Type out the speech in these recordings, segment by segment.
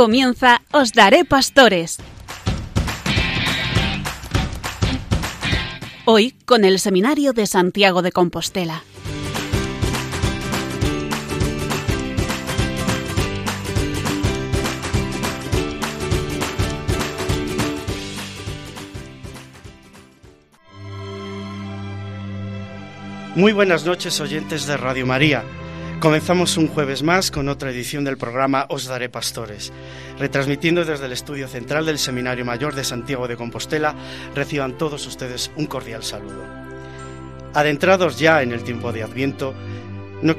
Comienza Os Daré Pastores. Hoy con el Seminario de Santiago de Compostela. Muy buenas noches oyentes de Radio María. Comenzamos un jueves más con otra edición del programa Os Daré Pastores. Retransmitiendo desde el estudio central del Seminario Mayor de Santiago de Compostela, reciban todos ustedes un cordial saludo. Adentrados ya en el tiempo de Adviento, no,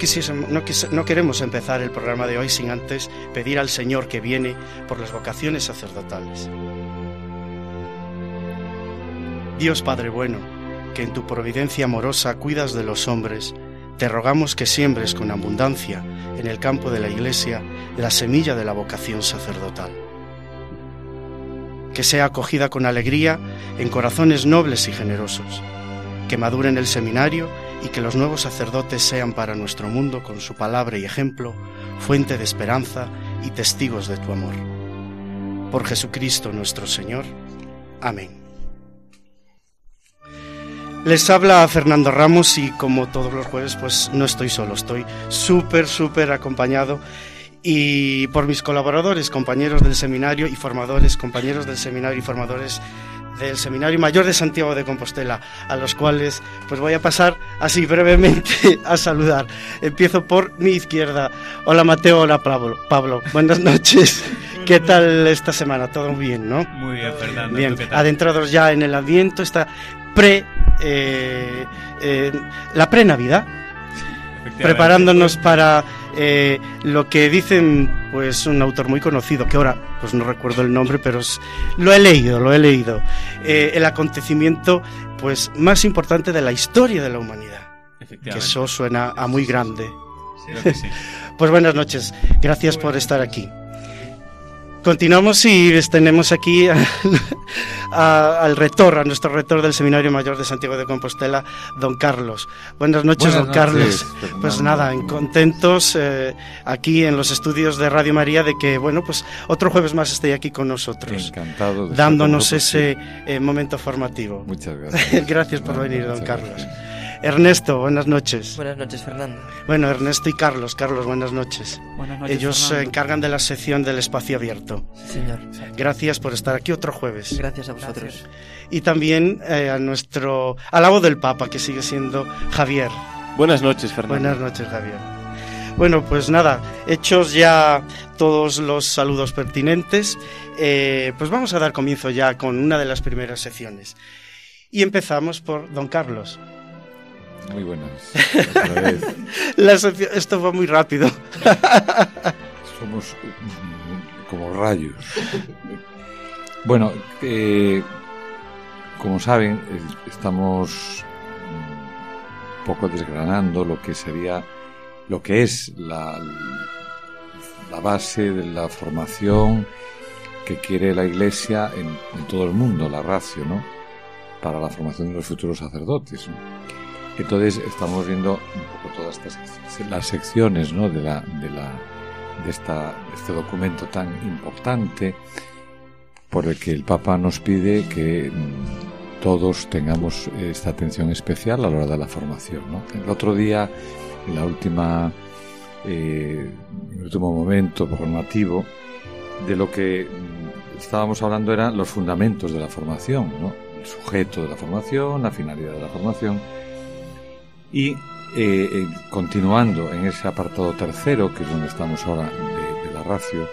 no, no, queremos empezar el programa de hoy sin antes pedir al Señor que viene por las vocaciones sacerdotales. Dios Padre bueno, que en tu providencia amorosa cuidas de los hombres, te rogamos que siembres con abundancia en el campo de la Iglesia la semilla de la vocación sacerdotal. Que sea acogida con alegría en corazones nobles y generosos, que madure en el seminario y que los nuevos sacerdotes sean para nuestro mundo, con su palabra y ejemplo, fuente de esperanza y testigos de tu amor. Por Jesucristo nuestro Señor. Amén. Les habla Fernando Ramos y como todos los jueves pues no estoy solo, estoy súper, súper acompañado y por mis colaboradores, compañeros del seminario y formadores, compañeros del seminario y formadores del Seminario Mayor de Santiago de Compostela, a los cuales pues voy a pasar así brevemente a saludar. Empiezo por mi izquierda. Hola Mateo, hola Pablo. Pablo, buenas noches. ¿Qué tal esta semana? Todo bien, ¿no? Muy bien, Fernando. Bien, adentrados ya en el ambiente, esta pre eh, eh, la pre-Navidad, preparándonos para eh, lo que dicen pues un autor muy conocido, que ahora pues no recuerdo el nombre, pero lo he leído, lo he leído, el acontecimiento pues más importante de la historia de la humanidad. Que eso suena a muy grande. pues buenas noches, gracias por estar aquí. Continuamos y tenemos aquí al retor, a nuestro retor del Seminario Mayor de Santiago de Compostela, don Carlos. Buenas noches, don Carlos. Pues nada, contentos eh, aquí en los estudios de Radio María de que, bueno, pues otro jueves más esté aquí con nosotros. Encantado. dándonos ese eh, momento formativo. Muchas gracias. gracias por venir, don Carlos. Ernesto, buenas noches. Buenas noches, Fernando. Bueno, Ernesto y Carlos. Carlos, buenas noches. Buenas noches. Ellos se encargan de la sección del espacio abierto. Sí, señor. Gracias por estar aquí otro jueves. Gracias a vosotros. Y también eh, a nuestro alabo del Papa, que sigue siendo Javier. Buenas noches, Fernando. Buenas noches, Javier. Bueno, pues nada, hechos ya todos los saludos pertinentes, eh, pues vamos a dar comienzo ya con una de las primeras secciones. Y empezamos por don Carlos. Muy buenas. esto fue muy rápido. Somos como rayos. Bueno, eh, como saben, estamos un poco desgranando lo que sería, lo que es la, la base de la formación que quiere la Iglesia en, en todo el mundo, la ratio, ¿no? Para la formación de los futuros sacerdotes. ¿no? Entonces estamos viendo un poco todas las secciones ¿no? de, la, de, la, de, esta, este documento tan importante por el que el Papa nos pide que mm, todos tengamos esta atención especial a la hora de la formación. ¿no? El otro día, en la última, eh, el último momento formativo, de lo que mm, estábamos hablando eran los fundamentos de la formación, ¿no? el sujeto de la formación, la finalidad de la formación y eh, continuando en ese apartado tercero, que es donde estamos ahora de, la ratio,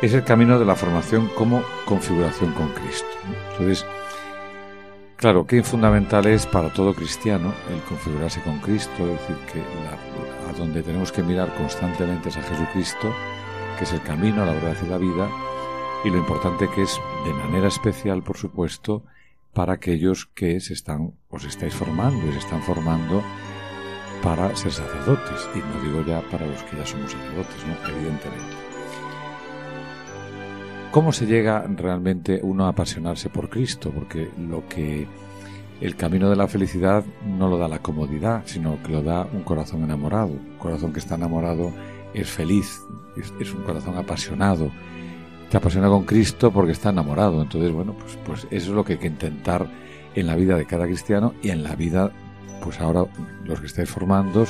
es el camino de la formación como configuración con Cristo. Entonces, claro, qué fundamental es para todo cristiano el configurarse con Cristo, es decir, que a donde tenemos que mirar constantemente es a Jesucristo, que es el camino, la verdad y la vida, y lo importante que es, de manera especial, por supuesto, para aquellos que se están, os estáis formando y se están formando para ser sacerdotes. Y no digo ya para los que ya somos sacerdotes, ¿no? Evidentemente. ¿Cómo se llega realmente uno a apasionarse por Cristo? Porque lo que el camino de la felicidad no lo da la comodidad, sino que lo da un corazón enamorado. Un corazón que está enamorado es feliz, es, es un corazón apasionado te apasiona con Cristo porque está enamorado. Entonces, bueno, pues, pues eso es lo que hay que intentar en la vida de cada cristiano y en la vida, pues ahora los que estáis formando,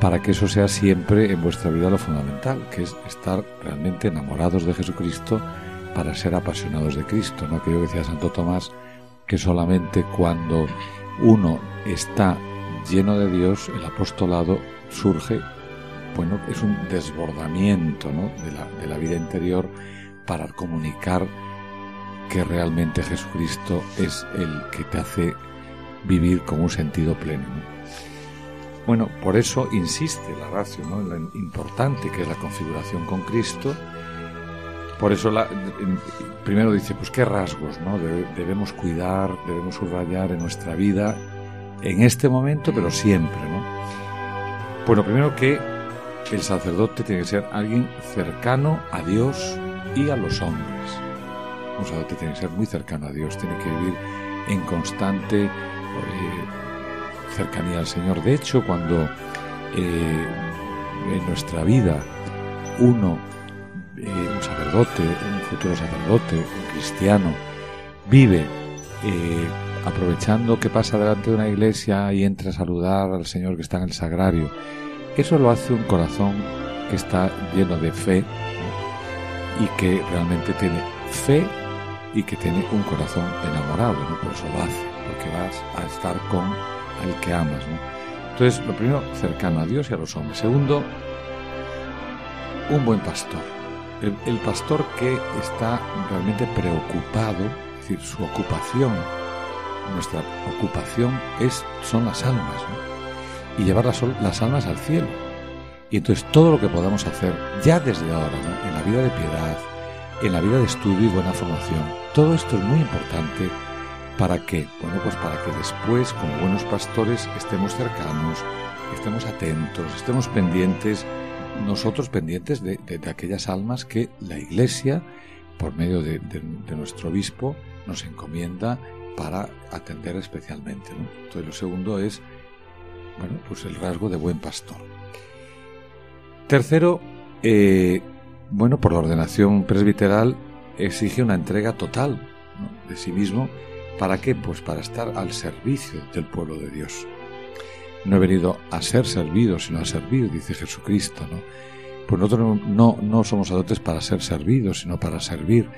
para que eso sea siempre en vuestra vida lo fundamental, que es estar realmente enamorados de Jesucristo para ser apasionados de Cristo, ¿no? Que yo decía Santo Tomás que solamente cuando uno está lleno de Dios, el apostolado surge, bueno, es un desbordamiento ¿no? de la vida interior para comunicar que realmente Jesucristo es el que te hace vivir con un sentido pleno. Bueno, por eso insiste la ratio ¿no? lo importante que es la configuración con Cristo. Por eso primero dice, pues qué rasgos ¿no? debemos cuidar, debemos subrayar en nuestra vida, en este momento, pero siempre. ¿no? Bueno, primero que el sacerdote tiene que ser alguien cercano a Dios y a los hombres. Un sacerdote tiene que ser muy cercano a Dios, tiene que vivir en constante eh, cercanía al Señor. De hecho, cuando eh, en nuestra vida uno, eh, un sacerdote, un futuro sacerdote, un cristiano, vive aprovechando que pasa delante de una iglesia y entra a saludar al Señor que está en el sagrario, eso lo hace un corazón que está lleno de fe y que realmente tiene fe y que tiene un corazón enamorado, ¿no? Por eso lo hace, porque vas a estar con el que amas, ¿no? Entonces, lo primero, cercano a Dios y a los hombres. Segundo, un buen pastor. El, pastor que está realmente preocupado, es decir, su ocupación, nuestra ocupación es, son las almas. Y llevar las almas al cielo. Y entonces todo lo que podamos hacer ya desde ahora, en la vida de piedad, en la vida de estudio y buena formación, todo esto es muy importante para que, bueno, pues para que después, como buenos pastores, estemos cercanos, estemos atentos, estemos pendientes, nosotros pendientes de, aquellas almas que la Iglesia, por medio de, nuestro obispo, nos encomienda para atender especialmente. Entonces, lo segundo es, bueno, pues el rasgo de buen pastor. Tercero, eh, bueno, por la ordenación presbiteral exige una entrega total de sí mismo. ¿Para qué? Pues para estar al servicio del pueblo de Dios. No he venido a ser servido, sino a servir, dice Jesucristo, ¿no? Pues nosotros no, no somos sacerdotes para ser servidos, sino para servir.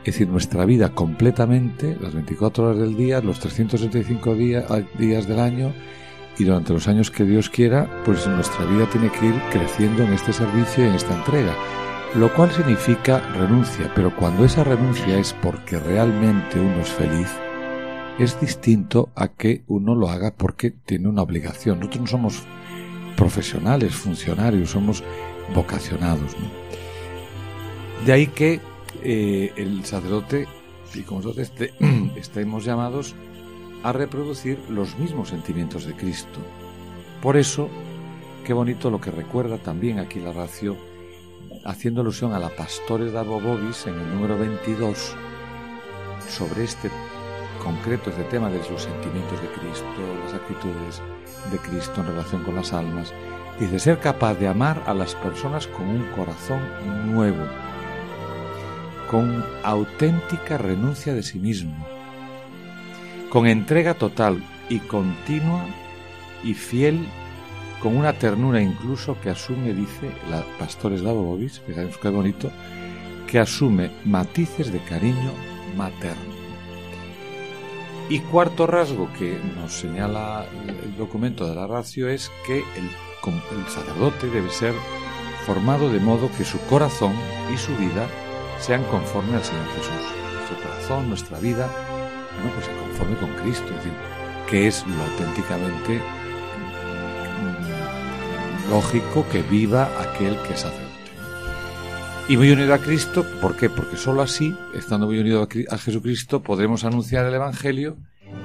Es decir, nuestra vida completamente, las 24 horas del día, los 365 días del año, y durante los años que Dios quiera, pues nuestra vida tiene que ir creciendo en este servicio y en esta entrega, lo cual significa renuncia, pero cuando esa renuncia es porque realmente uno es feliz, es distinto a que uno lo haga porque tiene una obligación. Nosotros no somos profesionales, funcionarios, somos vocacionados. De ahí que eh, el sacerdote y como nosotros estemos llamados a reproducir los mismos sentimientos de Cristo. Por eso, qué bonito lo que recuerda también aquí la racio, haciendo alusión a la Pastores de Bobis en el número 22, sobre este concreto, este tema de los sentimientos de Cristo, las actitudes de Cristo en relación con las almas. Dice, ser capaz de amar a las personas con un corazón nuevo, con auténtica renuncia de sí mismo, con entrega total y continua y fiel, con una ternura incluso que asume, dice la Pastores Davobovis, que sabemos que bonito, que asume matices de cariño materno. Y cuarto rasgo que nos señala el documento de la ratio es que el, sacerdote debe ser formado de modo que su corazón y su vida sean conforme al Señor Jesús. Nuestro corazón, nuestra vida, bueno, pues se conforme con Cristo, es decir, que es lo auténticamente lógico que viva aquel que es sacerdote. Y muy unido a Cristo, ¿por qué? Porque sólo así, estando muy unido a Jesucristo, podremos anunciar el Evangelio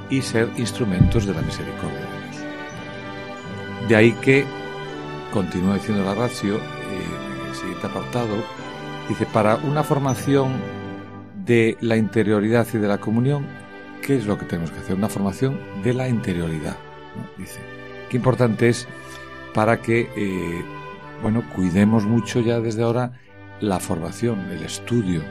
y ser instrumentos de la misericordia de Dios. De ahí que, continúa diciendo la ratio, eh, en el siguiente apartado, dice, para una formación de la interioridad y de la comunión ¿Qué es lo que tenemos que hacer? Una formación de la interioridad. Dice, qué importante es para que, eh, bueno, cuidemos mucho ya desde ahora la formación, el estudio.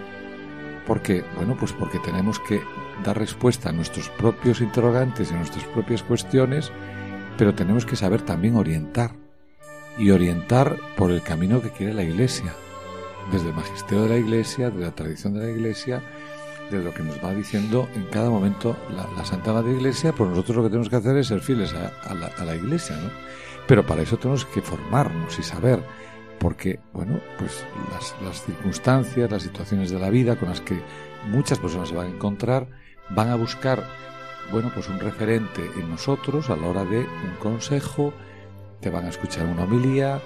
Porque, bueno, pues porque tenemos que dar respuesta a nuestros propios interrogantes y a nuestras propias cuestiones, pero tenemos que saber también orientar. Y orientar por el camino que quiere la Iglesia, desde el magisterio de la Iglesia, de la tradición de la Iglesia, de lo que nos va diciendo en cada momento la, Santa Madre Iglesia, pues nosotros lo que tenemos que hacer es ser fieles a, la, a la, Iglesia, ¿no? Pero para eso tenemos que formarnos y saber, porque, bueno, pues las, las circunstancias, las situaciones de la vida con las que muchas personas se van a encontrar, van a buscar, bueno, pues un referente en nosotros a la hora de un consejo, te van a escuchar una homilía,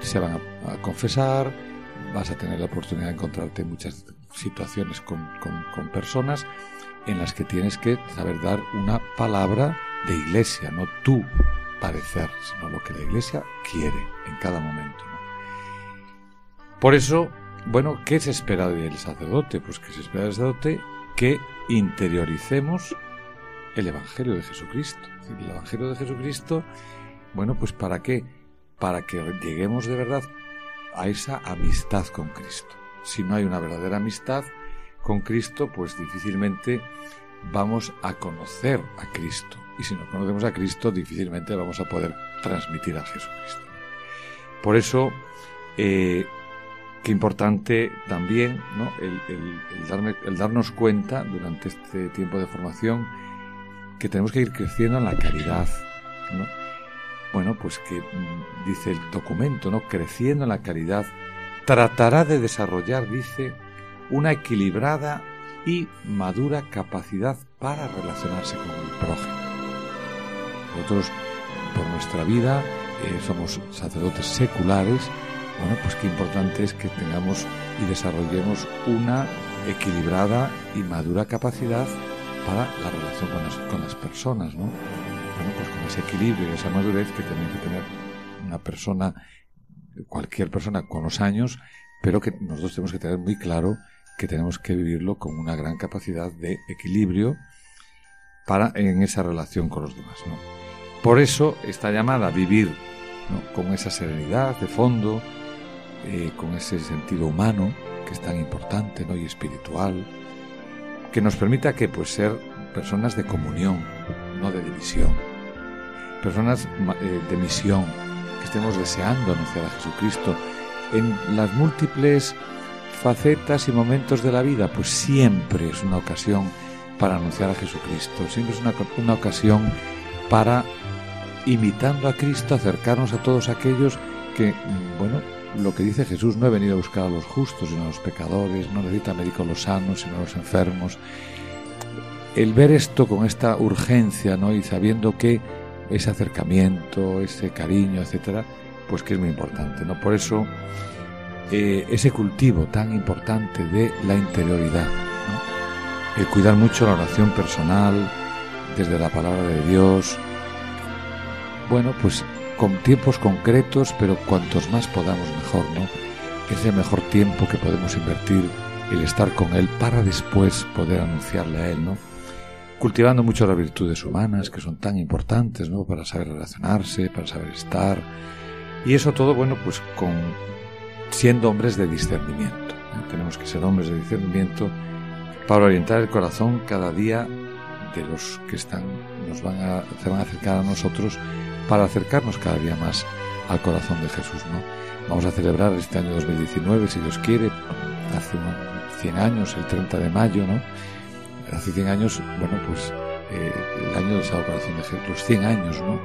se van a, confesar, vas a tener la oportunidad de encontrarte en muchas situaciones con, con, personas en las que tienes que saber dar una palabra de iglesia, no tú parecer, sino lo que la iglesia quiere en cada momento. Por eso, bueno, ¿qué se espera del sacerdote? Pues que se espera del sacerdote que interioricemos el Evangelio de Jesucristo. El Evangelio de Jesucristo bueno, pues ¿para qué? Para que lleguemos de verdad a esa amistad con Cristo. Si no hay una verdadera amistad con Cristo, pues difícilmente vamos a conocer a Cristo. Y si no conocemos a Cristo, difícilmente vamos a poder transmitir a Jesucristo. Por eso, eh, qué importante también el darnos cuenta durante este tiempo de formación que tenemos que ir creciendo en la caridad. ¿no? bueno, pues que mm, dice el documento, ¿no? Creciendo en la caridad, tratará de desarrollar, dice, una equilibrada y madura capacidad para relacionarse con el prójimo. Nosotros, por nuestra vida, eh, somos sacerdotes seculares, bueno, pues qué importante es que tengamos y desarrollemos una equilibrada y madura capacidad para la relación con las, con las personas, ¿no? bueno, pues con ese equilibrio y esa madurez que tiene que tener una persona, cualquier persona con los años, pero que nosotros tenemos que tener muy claro que tenemos que vivirlo con una gran capacidad de equilibrio para en esa relación con los demás. ¿no? Por eso esta llamada vivir con esa serenidad de fondo, eh, con ese sentido humano que es tan importante ¿no? y espiritual, que nos permita que pues ser personas de comunión, no de división. Personas eh, de misión, estemos deseando anunciar a Jesucristo en las múltiples facetas y momentos de la vida, pues siempre es una ocasión para anunciar a Jesucristo, siempre es una, una ocasión para, imitando a Cristo, acercarnos a todos aquellos que, mm, bueno, lo que dice Jesús, no he venido a buscar a los justos, sino a los pecadores, no necesita médicos los sanos, sino a los enfermos, el ver esto con esta urgencia, ¿no? Y sabiendo que ese acercamiento, ese cariño, etcétera, pues que es muy importante, ¿no? Por eso eh, ese cultivo tan importante de la interioridad, ¿no? el cuidar mucho la oración personal desde la palabra de Dios, bueno, pues con tiempos concretos, pero cuantos más podamos mejor, ¿no? Es el mejor tiempo que podemos invertir el estar con Él para después poder anunciarle a Él, ¿no? Cultivando mucho las virtudes humanas que son tan importantes, ¿no? Para saber relacionarse, para saber estar. Y eso todo, bueno, pues con siendo hombres de discernimiento. ¿eh? Tenemos que ser hombres de discernimiento para orientar el corazón cada día de los que están, nos van a, se van a acercar a nosotros para acercarnos cada día más al corazón de Jesús, ¿no? Vamos a celebrar este año 2019, si Dios quiere, hace 100 años, el 30 de mayo, ¿no? Hace 100 años, bueno, pues eh, el año del Sagrado Corazón de Jesús, los 100 años, ¿no?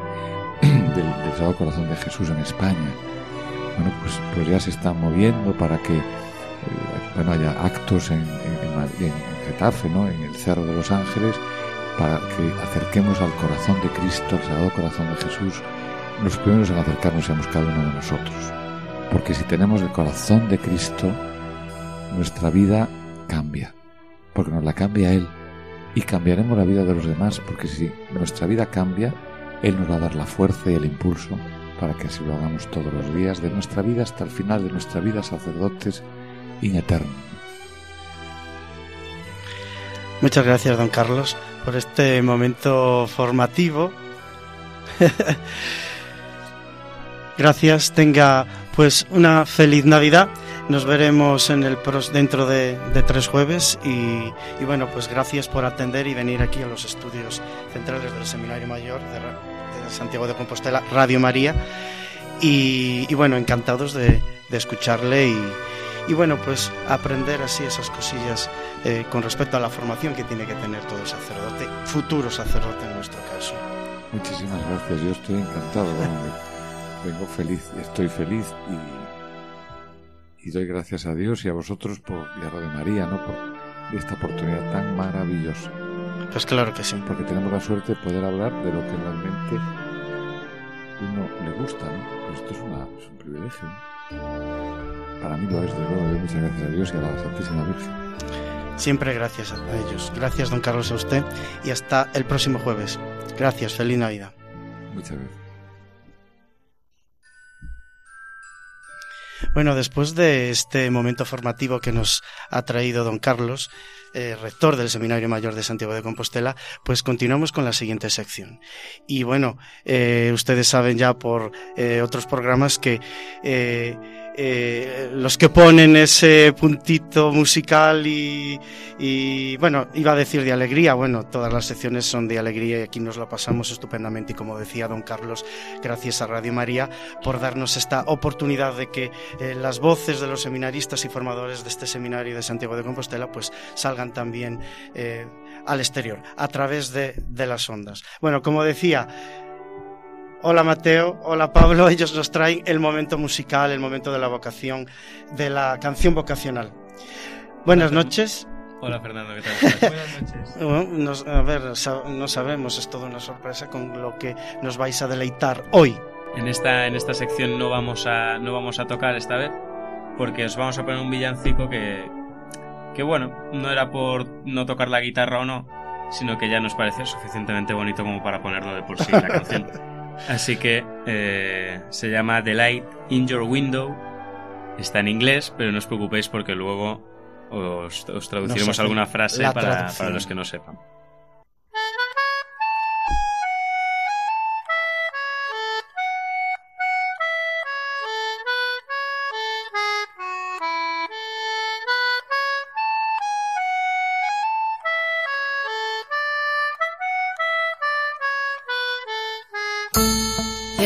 del, del Sagrado Corazón de Jesús en España. Bueno, pues, pues ya se están moviendo para que, eh, bueno, haya actos en, en, en, Getafe, ¿no? En el Cerro de los Ángeles, para que acerquemos al corazón de Cristo, al Sagrado Corazón de Jesús, los primeros en acercarnos seamos cada uno de nosotros. Porque si tenemos el corazón de Cristo, nuestra vida cambia porque nos la cambia Él. Y cambiaremos la vida de los demás, porque si nuestra vida cambia, Él nos va a dar la fuerza y el impulso para que así lo hagamos todos los días de nuestra vida hasta el final de nuestra vida, sacerdotes in eterno. Muchas gracias, don Carlos, por este momento formativo. gracias, tenga pues una feliz Navidad nos veremos en el dentro de, tres jueves y, bueno, pues gracias por atender y venir aquí a los estudios centrales del Seminario Mayor de, Santiago de Compostela, Radio María. Y, bueno, encantados de, escucharle y, bueno, pues aprender así esas cosillas eh, con respecto a la formación que tiene que tener todo sacerdote, futuro sacerdote en nuestro caso. Muchísimas gracias, yo estoy encantado, vengo feliz, estoy feliz y, y, doy gracias a Dios y a vosotros por, y a Radio María, ¿no? por esta oportunidad tan maravillosa. Pues claro que sí. Porque tenemos la suerte de poder hablar de lo que realmente uno le gusta, ¿no? Pues esto es, una, es un privilegio. Para mí lo es, de nuevo, muchas gracias a Dios y a la Santísima Virgen. Siempre gracias a ellos. Gracias, don Carlos, a usted. Y hasta el próximo jueves. Gracias, feliz Navidad. Muchas gracias. Bueno, después de este momento formativo que nos ha traído don Carlos, eh, rector del Seminario Mayor de Santiago de Compostela, pues continuamos con la siguiente sección. Y bueno, eh, ustedes saben ya por eh, otros programas que eh, los que ponen ese puntito musical y, y, bueno, iba a decir de alegría, bueno, todas las secciones son de alegría y aquí nos lo pasamos estupendamente y como decía don Carlos, gracias a Radio María por darnos esta oportunidad de que eh, las voces de los seminaristas y formadores de este seminario de Santiago de Compostela pues salgan también eh, al exterior a través de, de las ondas. Bueno, como decía, Hola Mateo, hola Pablo, ellos nos traen el momento musical, el momento de la vocación, de la canción vocacional. Buenas noches. Hola Fernando, ¿qué tal? Buenas noches. a ver, no sabemos, es toda una sorpresa con lo que nos vais a deleitar hoy. En esta, en esta sección no vamos, a, no vamos a tocar esta vez, porque os vamos a poner un villancico que, que bueno, no era por no tocar la guitarra o no, sino que ya nos pareció suficientemente bonito como para ponerlo de por sí en la canción. Así que eh, se llama The Light in Your Window. Está en inglés, pero no os preocupéis porque luego os, traduciremos alguna frase para, para los que no sepan.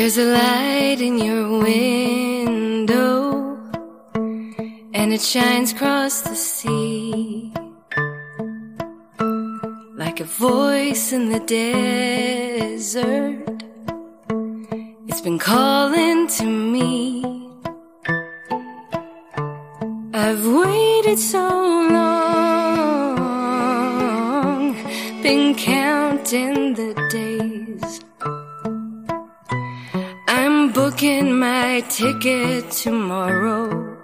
There's a light in your window, and it shines across the sea. Like a voice in the desert, it's been calling to me. I've waited so long, been counting the booking my ticket tomorrow.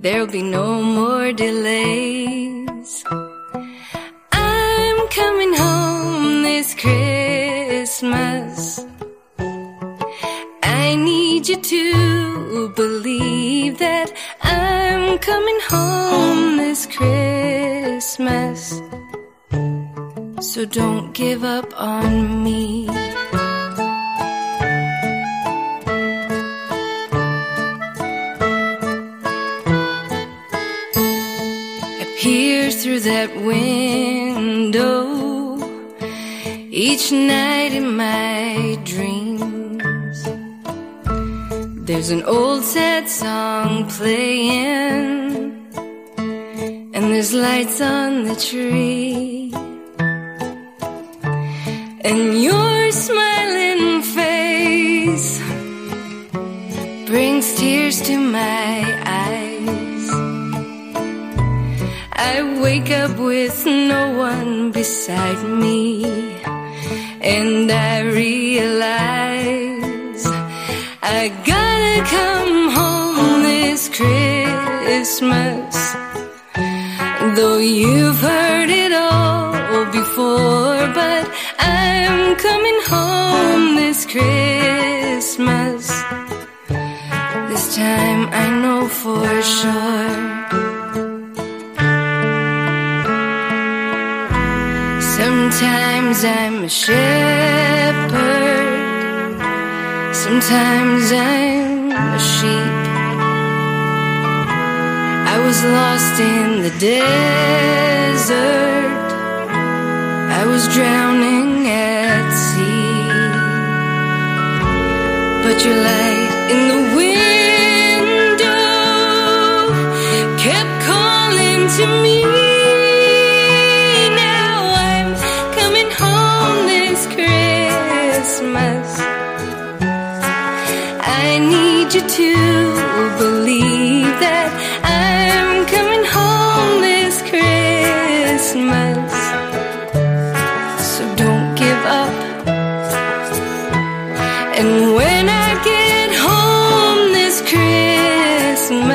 There'll be no more delays. I'm coming home this Christmas. I need you to believe that I'm coming home this Christmas. So don't give up on me. Through that window each night in my dreams. There's an old sad song playing, and there's lights on the tree. And your smiling face brings tears to my wake up with no one beside me, and I realize I gotta come home this Christmas. Though you've heard it all before, but I'm coming home this Christmas. This time I know for sure. Sometimes I'm a shepherd, sometimes I'm a sheep. I was lost in the desert. I was drowning at sea. But your light in the window kept calling to me. Need you to believe that I'm coming home this Christmas. So don't give up. And when I get home this Christmas,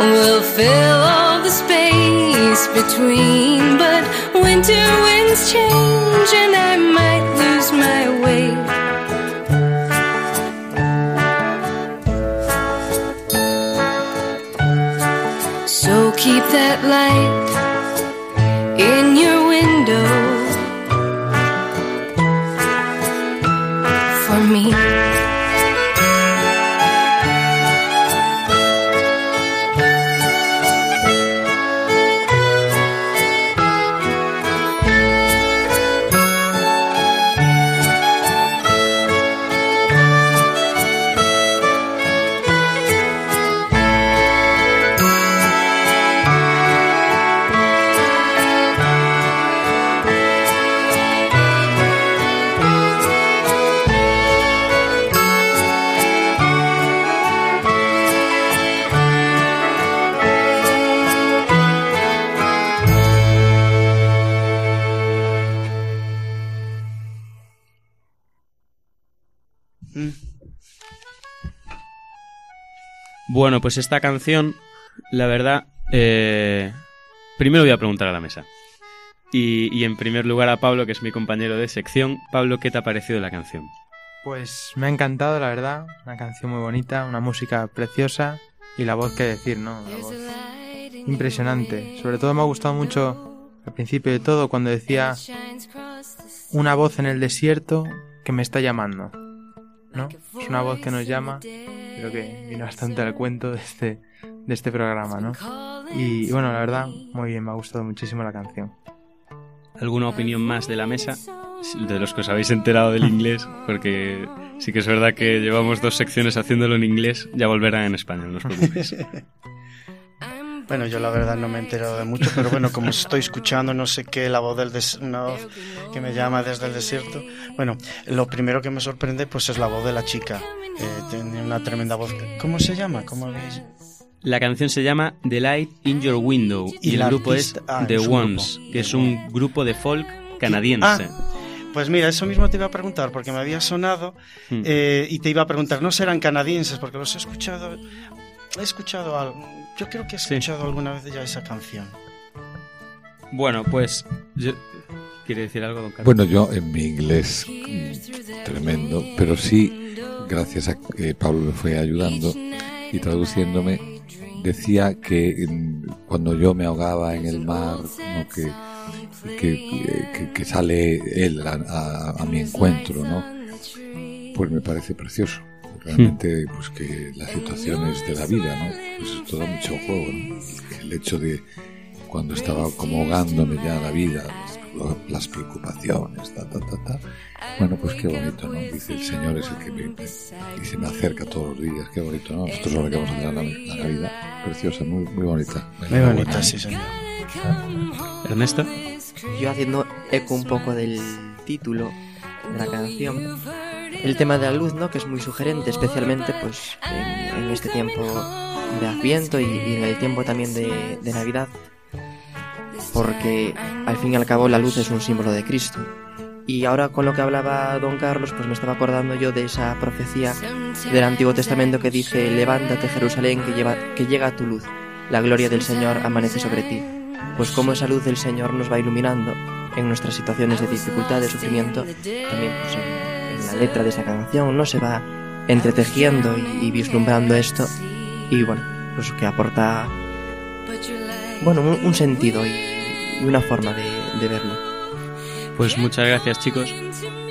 we'll fill all the space between. But winter winds change that light Bueno, pues esta canción, la verdad, eh, primero voy a preguntar a la mesa. Y, y en primer lugar a Pablo, que es mi compañero de sección. Pablo, ¿qué te ha parecido la canción? Pues me ha encantado, la verdad. Una canción muy bonita, una música preciosa y la voz que decir, ¿no? La voz impresionante. Sobre todo me ha gustado mucho al principio de todo cuando decía una voz en el desierto que me está llamando. ¿No? Es una voz que nos llama. Creo que viene bastante al cuento de este, de este programa, ¿no? Y, y bueno, la verdad, muy bien, me ha gustado muchísimo la canción. ¿Alguna opinión más de la mesa? De los que os habéis enterado del inglés, porque sí que es verdad que llevamos dos secciones haciéndolo en inglés, ya volverán en español, no os preocupéis. Bueno, yo la verdad no me he enterado de mucho, pero bueno, como estoy escuchando no sé qué, la voz del des una voz que me llama desde el desierto. Bueno, lo primero que me sorprende pues es la voz de la chica. Eh, tiene una tremenda voz. ¿Cómo se llama? ¿Cómo habéis? La canción se llama The Light in Your Window y, Y el grupo artista- es ah, The Ones, que es un grupo de folk canadiense. Ah, Pues mira, eso mismo te iba a preguntar, porque me había sonado Hmm. eh, y te iba a preguntar, ¿no serán canadienses? Porque los he escuchado, he escuchado algo, yo creo que he Sí. escuchado alguna vez ya esa canción. Bueno, pues... yo- ¿Quiere decir algo, don Carlos? Bueno, yo en mi inglés mm, tremendo, pero sí, gracias a que Pablo me fue ayudando y traduciéndome, decía que mm, cuando yo me ahogaba en el mar, ¿no? que, que, que- que sale él a, a- a mi encuentro, ¿no? Pues me parece precioso. Realmente, pues que las situaciones de la vida, ¿no? Pues es todo mucho juego, ¿no? El hecho de cuando estaba como ahogándome ya la vida, las- las preocupaciones, ta, ta, ta, ta. Bueno, pues qué bonito, ¿no? Dice el Señor es el que me, y se me acerca todos los días, qué bonito, ¿no? Nosotros ahora que vamos a hacer la, la Navidad, preciosa, muy, muy bonita. Muy bonita, ¿eh? sí, señor. Ernesto. Yo haciendo eco un poco del título de la canción, el tema de la luz, ¿no? Que es muy sugerente, especialmente pues en, este tiempo de Adviento y, en el tiempo también de, Navidad, porque al fin y al cabo la luz es un símbolo de Cristo. Y ahora con lo que hablaba don Carlos, pues me estaba acordando yo de esa profecía del Antiguo Testamento que dice, levántate Jerusalén, que, llega tu luz, la gloria del Señor amanece sobre ti. Pues como esa luz del Señor nos va iluminando en nuestras situaciones de dificultad, de sufrimiento, también pues letra de esa canción, ¿no? Se va entretejiendo y, vislumbrando esto y bueno, pues que aporta, bueno, un, sentido y, una forma de, verlo. Pues muchas gracias, chicos.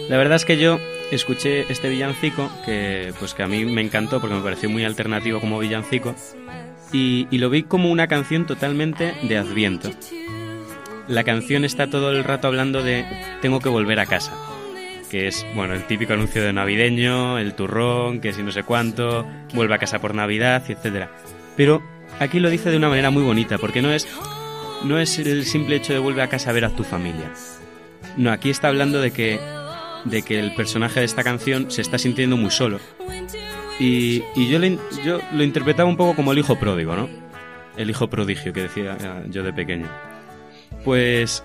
La verdad es que yo escuché este villancico que pues que a mí me encantó porque me pareció muy alternativo como villancico y lo vi como una canción totalmente de Adviento. La canción está todo el rato hablando de tengo que volver a casa. Que es, bueno, el típico anuncio de navideño, el turrón, que si no sé cuánto, vuelve a casa por Navidad, etcétera. Pero aquí lo dice de una manera muy bonita, porque no es, no es el simple hecho de vuelve a casa a ver a tu familia. No, aquí está hablando de que, de que el personaje de esta canción se está sintiendo muy solo. Y, y yo, yo lo interpretaba un poco como el hijo pródigo, ¿no? El hijo prodigio que decía eh, yo de pequeño. Pues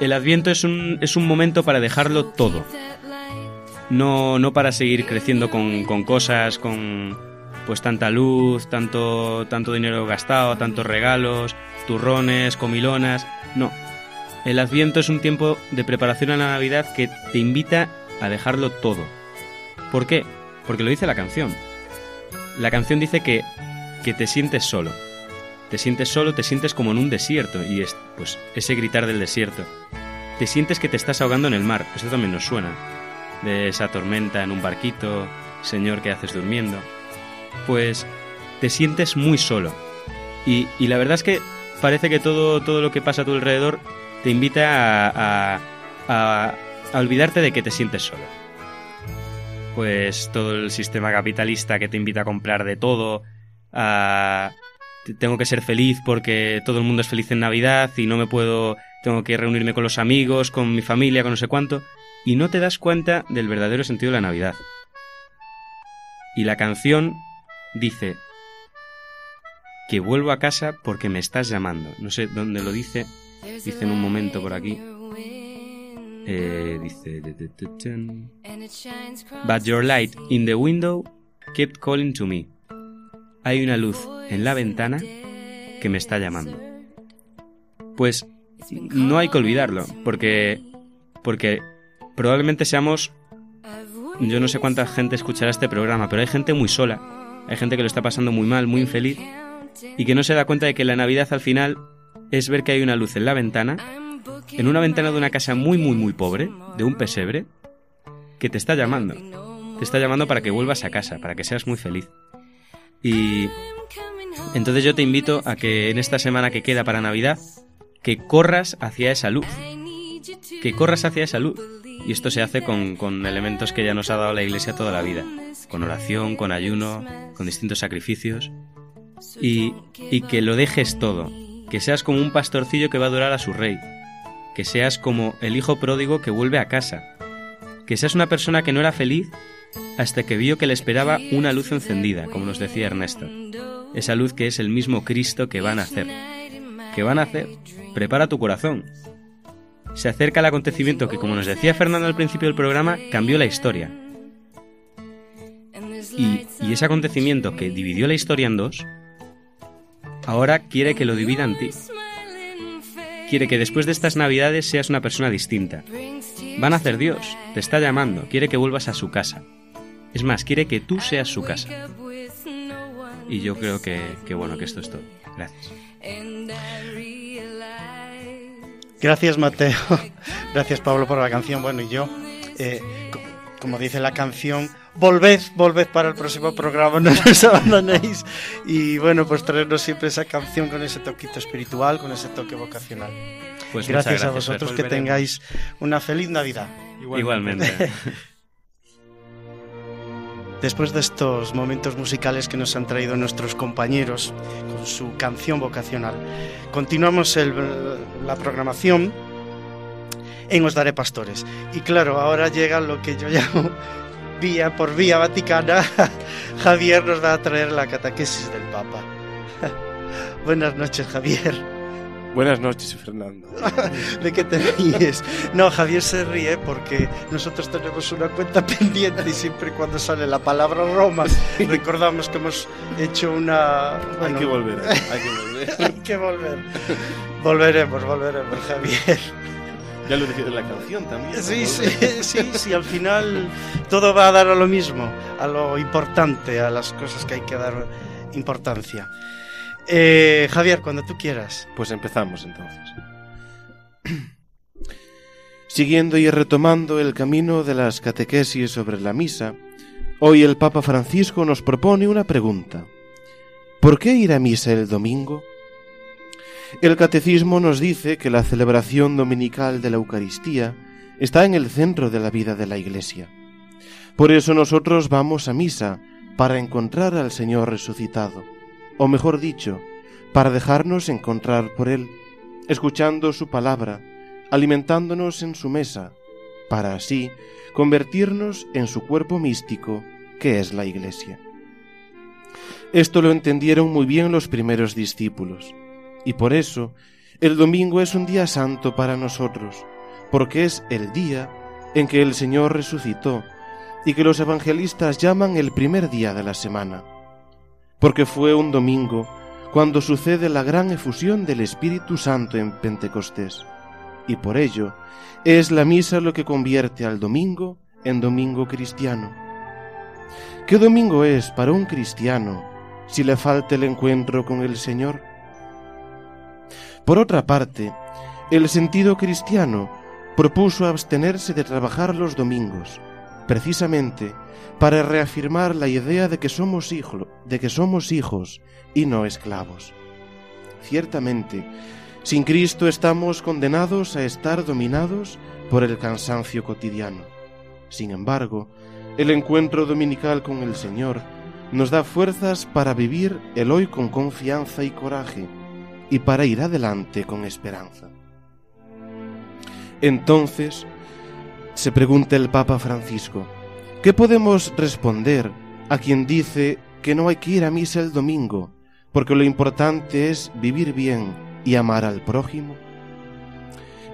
el adviento es un, es un momento para dejarlo todo. No, no para seguir creciendo con, con cosas, con pues tanta luz, tanto, tanto dinero gastado, tantos regalos, turrones, comilonas. No. El adviento es un tiempo de preparación a la Navidad que te invita a dejarlo todo. ¿Por qué? Porque lo dice la canción. La canción dice que, que te sientes solo. Te sientes solo, te sientes como en un desierto y es pues ese gritar del desierto. Te sientes que te estás ahogando en el mar. Eso también nos suena. De esa tormenta en un barquito, Señor, ¿qué haces durmiendo? Pues te sientes muy solo. Y, y la verdad es que parece que todo, todo lo que pasa a tu alrededor te invita a, a, a- a olvidarte de que te sientes solo. Pues todo el sistema capitalista que te invita a comprar de todo, a tengo que ser feliz porque todo el mundo es feliz en Navidad y no me puedo, tengo que reunirme con los amigos, con mi familia, con no sé cuánto, y no te das cuenta del verdadero sentido de la Navidad. Y la canción dice que vuelvo a casa porque me estás llamando. No sé dónde lo dice, dice en un momento por aquí. Eh, dice... But your light in the window kept calling to me. Hay una luz en la ventana que me está llamando. Pues no hay que olvidarlo, porque porque probablemente seamos yo no sé cuánta gente escuchará este programa, pero hay gente muy sola, hay gente que lo está pasando muy mal, muy infeliz y que no se da cuenta de que la Navidad al final es ver que hay una luz en la ventana, en una ventana de una casa muy muy muy pobre, de un pesebre, que te está llamando. Te está llamando para que vuelvas a casa, para que seas muy feliz. Y entonces yo te invito a que en esta semana que queda para Navidad, que corras hacia esa luz. Que corras hacia esa luz. Y esto se hace con, con elementos que ya nos ha dado la Iglesia toda la vida. Con oración, con ayuno, con distintos sacrificios. Y, y que lo dejes todo. Que seas como un pastorcillo que va a adorar a su rey. Que seas como el hijo pródigo que vuelve a casa. Que seas una persona que no era feliz hasta que vio que le esperaba una luz encendida, como nos decía Ernesto. Esa luz que es el mismo Cristo que va a nacer. Que va a nacer. Prepara tu corazón. Se acerca el acontecimiento que, como nos decía Fernando al principio del programa, cambió la historia. Y, y ese acontecimiento que dividió la historia en dos, ahora quiere que lo divida en ti. Quiere que después de estas navidades seas una persona distinta. Van a hacer Dios, te está llamando, quiere que vuelvas a su casa. Es más, quiere que tú seas su casa. Y yo creo que, que bueno, que esto es todo. Gracias. Gracias, Mateo. Gracias, Pablo, por la canción. Bueno, y yo, eh, co- como dice la canción, volved, volved para el próximo programa, no nos abandonéis. Y bueno, pues traernos siempre esa canción con ese toquito espiritual, con ese toque vocacional. Pues gracias, muchas a gracias, vosotros, que tengáis una feliz Navidad. Igualmente. Después de estos momentos musicales que nos han traído nuestros compañeros con su canción vocacional, continuamos la programación en Os Daré Pastores. Y claro, ahora llega lo que yo llamo vía por vía vaticana. Javier nos va a traer la catequesis del Papa. Buenas noches, Javier. Buenas noches, Fernando. ¿De qué te ríes? No, Javier se ríe porque nosotros tenemos una cuenta pendiente y siempre cuando sale la palabra Roma recordamos que hemos hecho una... hay que volver, hay que volver. hay que volver. Volveremos, volveremos, Javier. Ya lo dije en la canción también. Sí, sí, sí, sí, al final todo va a dar a lo mismo, a lo importante, a las cosas que hay que dar importancia. Eh, Javier, cuando tú quieras. Pues empezamos entonces. Siguiendo y retomando el camino de las catequesis sobre la misa, hoy el Papa Francisco nos propone una pregunta. ¿Por qué ir a misa el domingo? El catecismo nos dice que la celebración dominical de la Eucaristía está en el centro de la vida de la Iglesia. Por eso nosotros vamos a misa, para encontrar al Señor resucitado, o mejor dicho, para dejarnos encontrar por Él, escuchando su palabra, alimentándonos en su mesa, para así convertirnos en su cuerpo místico, que es la Iglesia. Esto lo entendieron muy bien los primeros discípulos, y por eso el domingo es un día santo para nosotros, porque es el día en que el Señor resucitó y que los evangelistas llaman el primer día de la semana, porque fue un domingo cuando sucede la gran efusión del Espíritu Santo en Pentecostés, y por ello es la misa lo que convierte al domingo en domingo cristiano. ¿Qué domingo es para un cristiano si le falta el encuentro con el Señor? Por otra parte, el sentido cristiano propuso abstenerse de trabajar los domingos, precisamente para reafirmar la idea de que somos, hijo, de que somos hijos y no esclavos. Ciertamente, sin Cristo estamos condenados a estar dominados por el cansancio cotidiano. Sin embargo, el encuentro dominical con el Señor nos da fuerzas para vivir el hoy con confianza y coraje y para ir adelante con esperanza. Entonces, se pregunta el Papa Francisco, ¿qué podemos responder a quien dice que no hay que ir a misa el domingo, porque lo importante es vivir bien y amar al prójimo?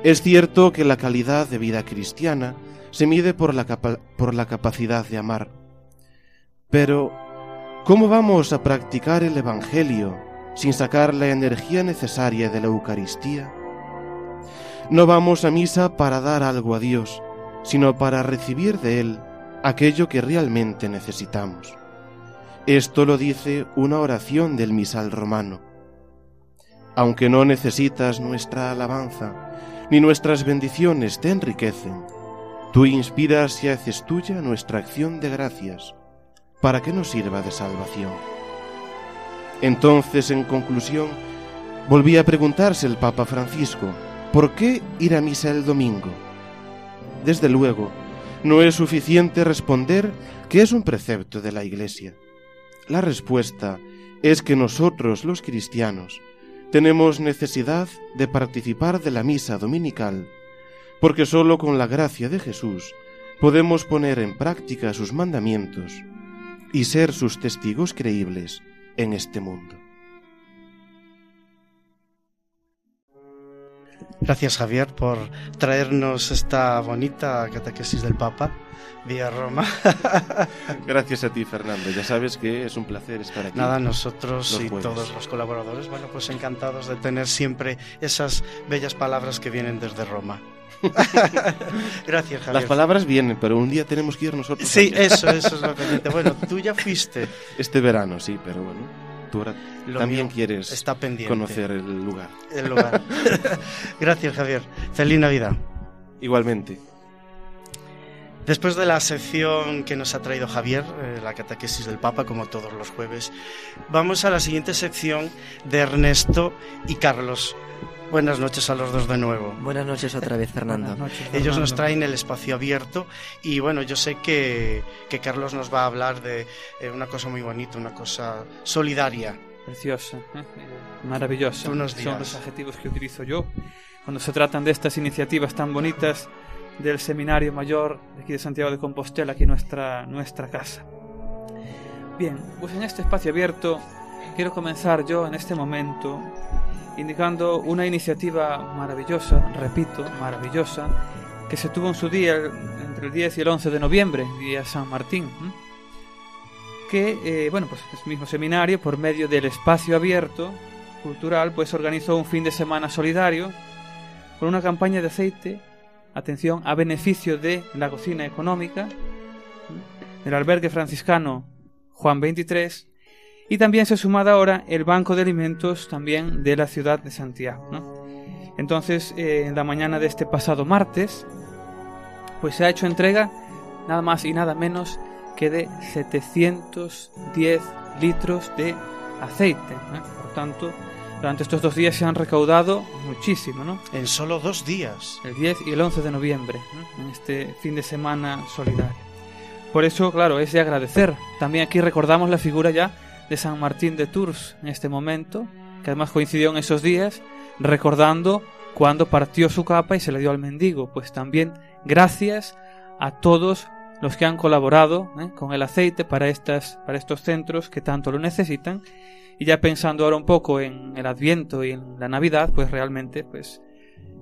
Es cierto que la calidad de vida cristiana se mide por la, por la capacidad de amar, pero ¿cómo vamos a practicar el Evangelio sin sacar la energía necesaria de la Eucaristía? No vamos a misa para dar algo a Dios, sino para recibir de Él aquello que realmente necesitamos. Esto lo dice una oración del misal romano. Aunque no necesitas nuestra alabanza, ni nuestras bendiciones te enriquecen, tú inspiras y haces tuya nuestra acción de gracias, para que nos sirva de salvación. Entonces, en conclusión, volví a preguntarse el Papa Francisco, ¿por qué ir a misa el domingo? Desde luego, no es suficiente responder que es un precepto de la Iglesia. La respuesta es que nosotros, los cristianos, tenemos necesidad de participar de la misa dominical, porque sólo con la gracia de Jesús podemos poner en práctica sus mandamientos y ser sus testigos creíbles en este mundo. Gracias Javier por traernos esta bonita catequesis del Papa vía Roma. Gracias a ti Fernando, ya sabes que es un placer estar aquí. Nada, nosotros y todos los colaboradores, bueno, pues encantados de tener siempre esas bellas palabras que vienen desde Roma. Gracias, Javier. Las palabras vienen, pero un día tenemos que ir nosotros. Sí, eso, eso es lo pendiente. Bueno, tú ya fuiste. Este verano, sí, pero bueno, también quieres está pendiente. conocer el lugar. El lugar. Gracias, Javier. Feliz Navidad. Igualmente. Después de la sección que nos ha traído Javier, eh, la catequesis del Papa, como todos los jueves, vamos a la siguiente sección de Ernesto y Carlos. Buenas noches a los dos de nuevo. Buenas noches otra vez, Fernando. Ellos nos traen el espacio abierto y bueno, yo sé que, que Carlos nos va a hablar de eh, una cosa muy bonita, una cosa solidaria. Preciosa, ¿eh? maravillosa. Unos Son los adjetivos que utilizo yo cuando se tratan de estas iniciativas tan bonitas del Seminario Mayor de aquí de Santiago de Compostela, aquí nuestra, nuestra casa. Bien, pues en este espacio abierto quiero comenzar yo en este momento indicando una iniciativa maravillosa, repito, maravillosa, que se tuvo en su día entre el 10 y el 11 de noviembre, día San Martín, que, eh, bueno, pues el mismo seminario, por medio del espacio abierto cultural, pues organizó un fin de semana solidario con una campaña de aceite, atención, a beneficio de la cocina económica, del albergue franciscano Juan 23, y también se ha sumado ahora el Banco de Alimentos también de la ciudad de Santiago. Entonces, eh, en la mañana de este pasado martes, pues se ha hecho entrega nada más y nada menos que de 710 litros de aceite. ¿eh? Por tanto, durante estos dos días se han recaudado muchísimo, ¿no? En solo dos días. El 10 y el 11 de noviembre, ¿no? en este fin de semana solidario. Por eso, claro, es de agradecer. También aquí recordamos la figura ya de San Martín de Tours en este momento, que además coincidió en esos días, recordando cuando partió su capa y se le dio al mendigo. Pues también gracias a todos los que han colaborado ¿eh? con el aceite para, estas, para estos centros que tanto lo necesitan. Y ya pensando ahora un poco en el Adviento y en la Navidad, pues realmente pues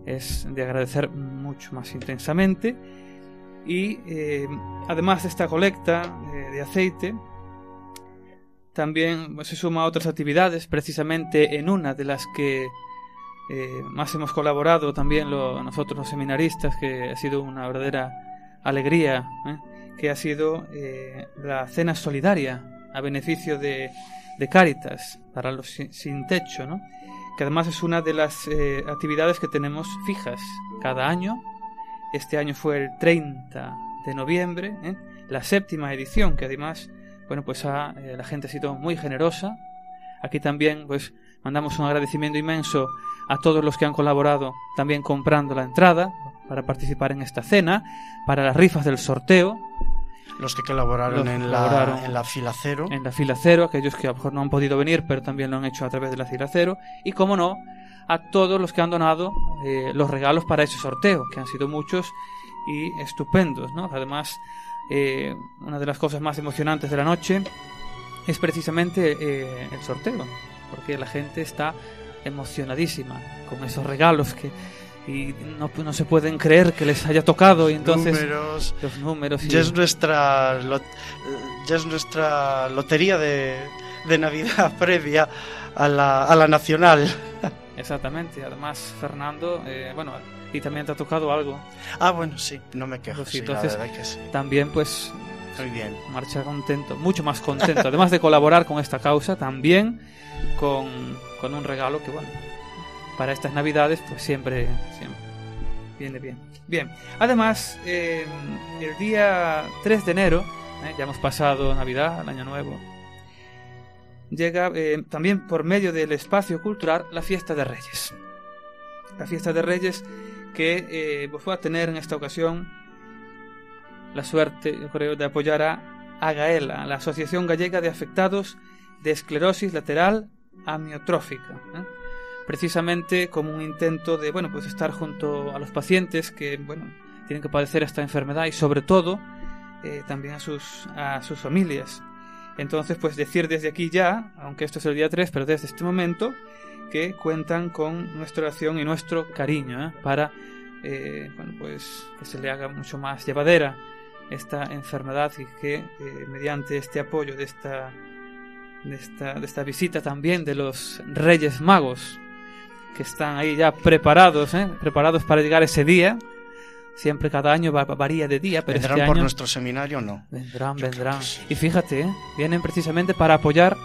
es de agradecer mucho más intensamente. Y eh, además de esta colecta eh, de aceite, también se suma a otras actividades, precisamente en una de las que eh, más hemos colaborado también lo, nosotros los seminaristas, que ha sido una verdadera alegría, ¿eh? que ha sido eh, la cena solidaria a beneficio de, de Cáritas para los sin, sin techo, ¿no? que además es una de las eh, actividades que tenemos fijas cada año. Este año fue el 30 de noviembre, la séptima edición, que además, bueno, pues ha, eh, la gente ha sido muy generosa. Aquí también, pues, mandamos un agradecimiento inmenso a todos los que han colaborado también comprando la entrada para participar en esta cena, para las rifas del sorteo, Los que colaboraron, Los que en, colaboraron la, en la fila cero. en la fila cero, aquellos que a lo mejor no han podido venir, pero también lo han hecho a través de la fila cero, y como no, a todos los que han donado eh, los regalos para ese sorteo, que han sido muchos y estupendos, ¿no? Además, eh, una de las cosas más emocionantes de la noche es precisamente eh, el sorteo, porque la gente está emocionadísima con esos regalos que y no, no se pueden creer que les haya tocado y entonces números. los números y Ya es nuestra, lot- ya es nuestra lotería de, de Navidad previa a la, a la nacional. Exactamente, además Fernando, eh, bueno, y también te ha tocado algo. Ah, bueno, sí, no me quejo. Sí, la entonces- verdad que sí. También pues Muy bien. marcha contento, mucho más contento, además de colaborar con esta causa, también con, con un regalo que bueno, para estas navidades pues siempre, siempre viene bien. Bien, además eh, el día 3 de enero, eh, ya hemos pasado Navidad, el Año Nuevo, llega eh, también por medio del espacio cultural la fiesta de Reyes. La fiesta de Reyes que eh, pues a tener en esta ocasión la suerte, yo creo, de apoyar a AGAELA, la Asociación Gallega de Afectados de Esclerosis Lateral Amiotrófica. ¿eh? Precisamente como un intento de, bueno, pues estar junto a los pacientes que, bueno, tienen que padecer esta enfermedad y sobre todo eh, también a sus, a sus familias. Entonces, pues decir desde aquí ya, aunque esto es el día 3, pero desde este momento, que cuentan con nuestra oración y nuestro cariño ¿eh? para eh, bueno, pues que se le haga mucho más llevadera esta enfermedad y que eh, mediante este apoyo de esta, de esta de esta visita también de los Reyes Magos que están ahí ya preparados, ¿eh? preparados para llegar ese día. Siempre cada año va- varía de día, pero ¿Vendrán este por año nuestro seminario no? vendrán, Yo vendrán. sí. Y fíjate, ¿eh? vienen precisamente para apoyar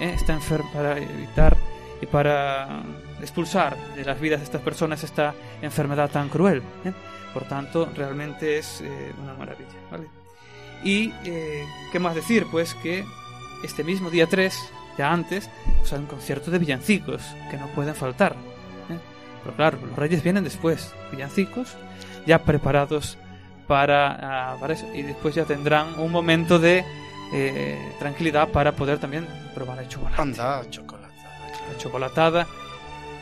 ¿eh? esta para evitar y para expulsar de las vidas de estas personas esta enfermedad tan cruel. ¿eh? Por tanto, realmente es eh, una maravilla. ¿vale? Y, eh, ¿qué más decir? Pues que este mismo día 3, ya antes, pues hay un concierto de villancicos que no pueden faltar. ¿eh? Pero claro, los reyes vienen después, villancicos, ya preparados para, ah, para eso. Y después ya tendrán un momento de eh, tranquilidad para poder también probar el chocolate Anda, chocolate. La chocolatada,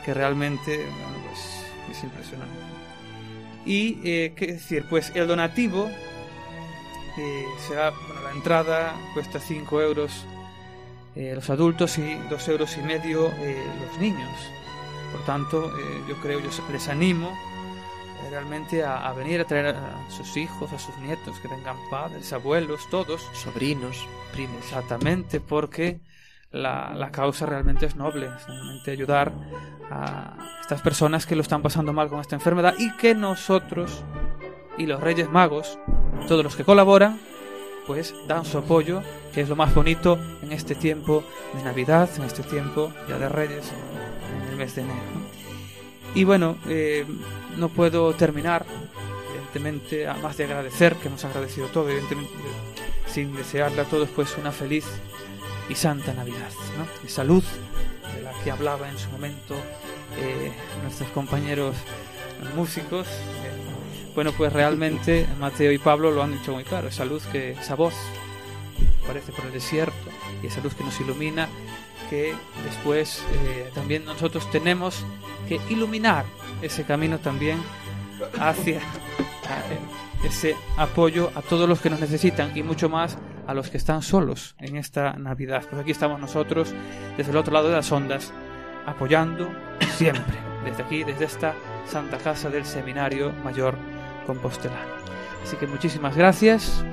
que realmente bueno, pues, es impresionante. Y, eh, qué decir, pues el donativo eh, será, bueno, la entrada cuesta 5 euros eh, los adultos y 2 euros y medio eh, los niños. Por tanto, yo creo, yo les animo realmente a, a venir a traer a sus hijos, a sus nietos, que tengan padres, abuelos, todos, Sobrinos, primos. Exactamente, porque la, la causa realmente es noble, es realmente ayudar a estas personas que lo están pasando mal con esta enfermedad y que nosotros y los Reyes Magos, todos los que colaboran, pues dan su apoyo, que es lo más bonito en este tiempo de Navidad, en este tiempo ya de Reyes, en el mes de enero. Y bueno, eh, no puedo terminar, evidentemente, a más de agradecer, que hemos agradecido todo, evidentemente, sin desearle a todos pues una feliz y santa Navidad, ¿no? Esa luz de la que hablaba en su momento eh, nuestros compañeros músicos. eh, bueno, pues realmente Mateo y Pablo lo han dicho muy claro, esa luz que, esa voz aparece por el desierto y esa luz que nos ilumina que después eh, también nosotros tenemos que iluminar ese camino también hacia a- ese apoyo a todos los que nos necesitan y mucho más a los que están solos en esta Navidad. Pues aquí estamos nosotros desde el otro lado de las ondas apoyando siempre desde aquí, desde esta Santa Casa del Seminario Mayor Compostelano. Así que muchísimas gracias,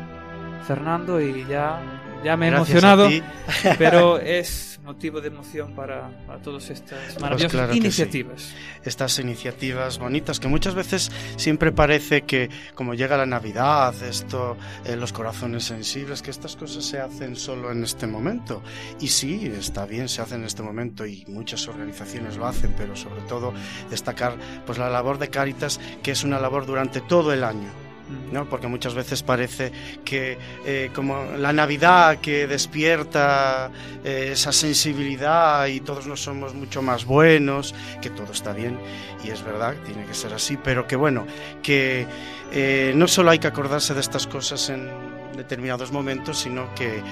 Fernando, y ya, ya me he Gracias emocionado, pero es motivo de emoción para, para todas estas maravillosas Pues claro que iniciativas. estas iniciativas bonitas que muchas veces siempre parece que como llega la Navidad, esto, eh, los corazones sensibles, que estas cosas se hacen solo en este momento. Y sí, está bien, se hace en este momento y muchas organizaciones lo hacen, pero sobre todo destacar pues la labor de Cáritas, que es una labor durante todo el año. ¿No? Porque muchas veces parece que eh, como la Navidad que despierta eh, esa sensibilidad y todos no somos mucho más buenos, que todo está bien y es verdad, tiene que ser así, pero que bueno, que eh, no solo hay que acordarse de estas cosas en determinados momentos, sino que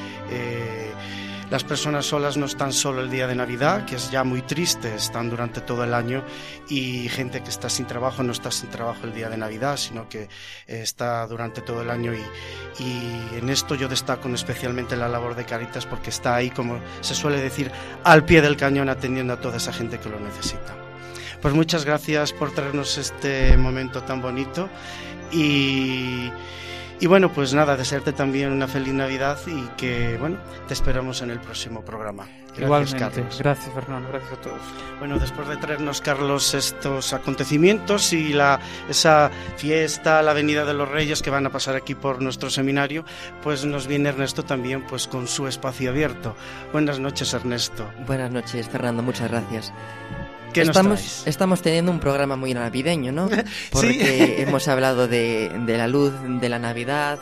las personas solas no están solo el día de Navidad, que es ya muy triste, están durante todo el año y gente que está sin trabajo no está sin trabajo el día de Navidad, sino que eh, está durante todo el año y, y en esto yo destaco especialmente la labor de Caritas porque está ahí, como se suele decir, al pie del cañón atendiendo a toda esa gente que lo necesita. Pues muchas gracias por traernos este momento tan bonito y, y bueno, pues nada, desearte también una feliz Navidad y que bueno, te esperamos en el próximo programa. Gracias, Igualmente, Carlos. gracias Fernando, gracias a todos. Bueno, después de traernos, Carlos, estos acontecimientos y la, esa fiesta, la Avenida de los Reyes que van a pasar aquí por nuestro seminario, pues nos viene Ernesto también pues con su espacio abierto. Buenas noches, Ernesto. Buenas noches, Fernando, muchas gracias. ¿Qué estamos, estamos teniendo un programa muy navideño, ¿no? Porque hemos hablado de, de la luz de la Navidad.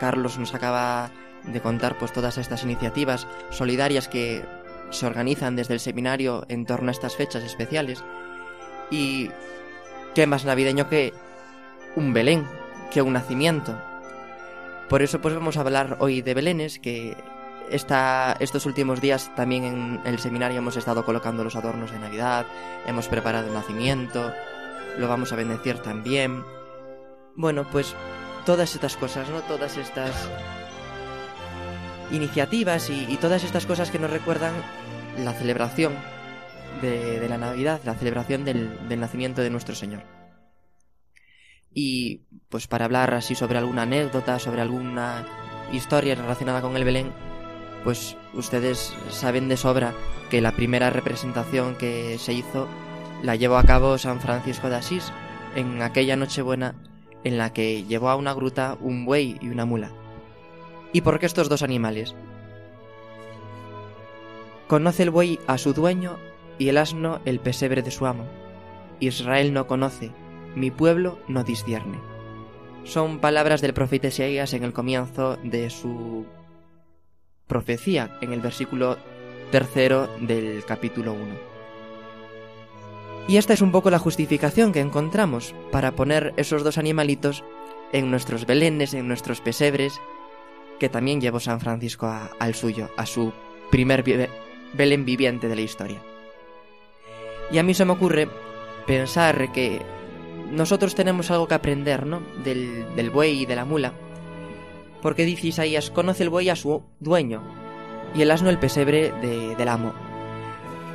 Carlos nos acaba de contar pues todas estas iniciativas solidarias que se organizan desde el seminario en torno a estas fechas especiales. Y qué más navideño que un Belén, que un nacimiento. Por eso pues vamos a hablar hoy de Belénes, que esta, estos últimos días también en el seminario hemos estado colocando los adornos de Navidad, hemos preparado el nacimiento, lo vamos a bendecir también. Bueno, pues todas estas cosas, ¿no? Todas estas iniciativas y, todas estas cosas que nos recuerdan la celebración de, la Navidad, la celebración del nacimiento de nuestro Señor. Y pues para hablar así sobre alguna anécdota, sobre alguna historia relacionada con el Belén, pues ustedes saben de sobra que la primera representación que se hizo la llevó a cabo San Francisco de Asís en aquella Nochebuena en la que llevó a una gruta un buey y una mula. ¿Y por qué estos dos animales? Conoce el buey a su dueño y el asno el pesebre de su amo. Israel no conoce, mi pueblo no discierne. Son palabras del profeta Isaías en el comienzo de su profecía, en el versículo tercero del capítulo 1. Y esta es un poco la justificación que encontramos para poner esos dos animalitos en nuestros belenes, en nuestros pesebres, que también llevó San Francisco al suyo, a su primer vi- Belén viviente de la historia. Y a mí se me ocurre pensar que nosotros tenemos algo que aprender, ¿no? Del, del buey y de la mula. Porque dice Isaías, conoce el buey a su dueño y el asno el pesebre de- del amo.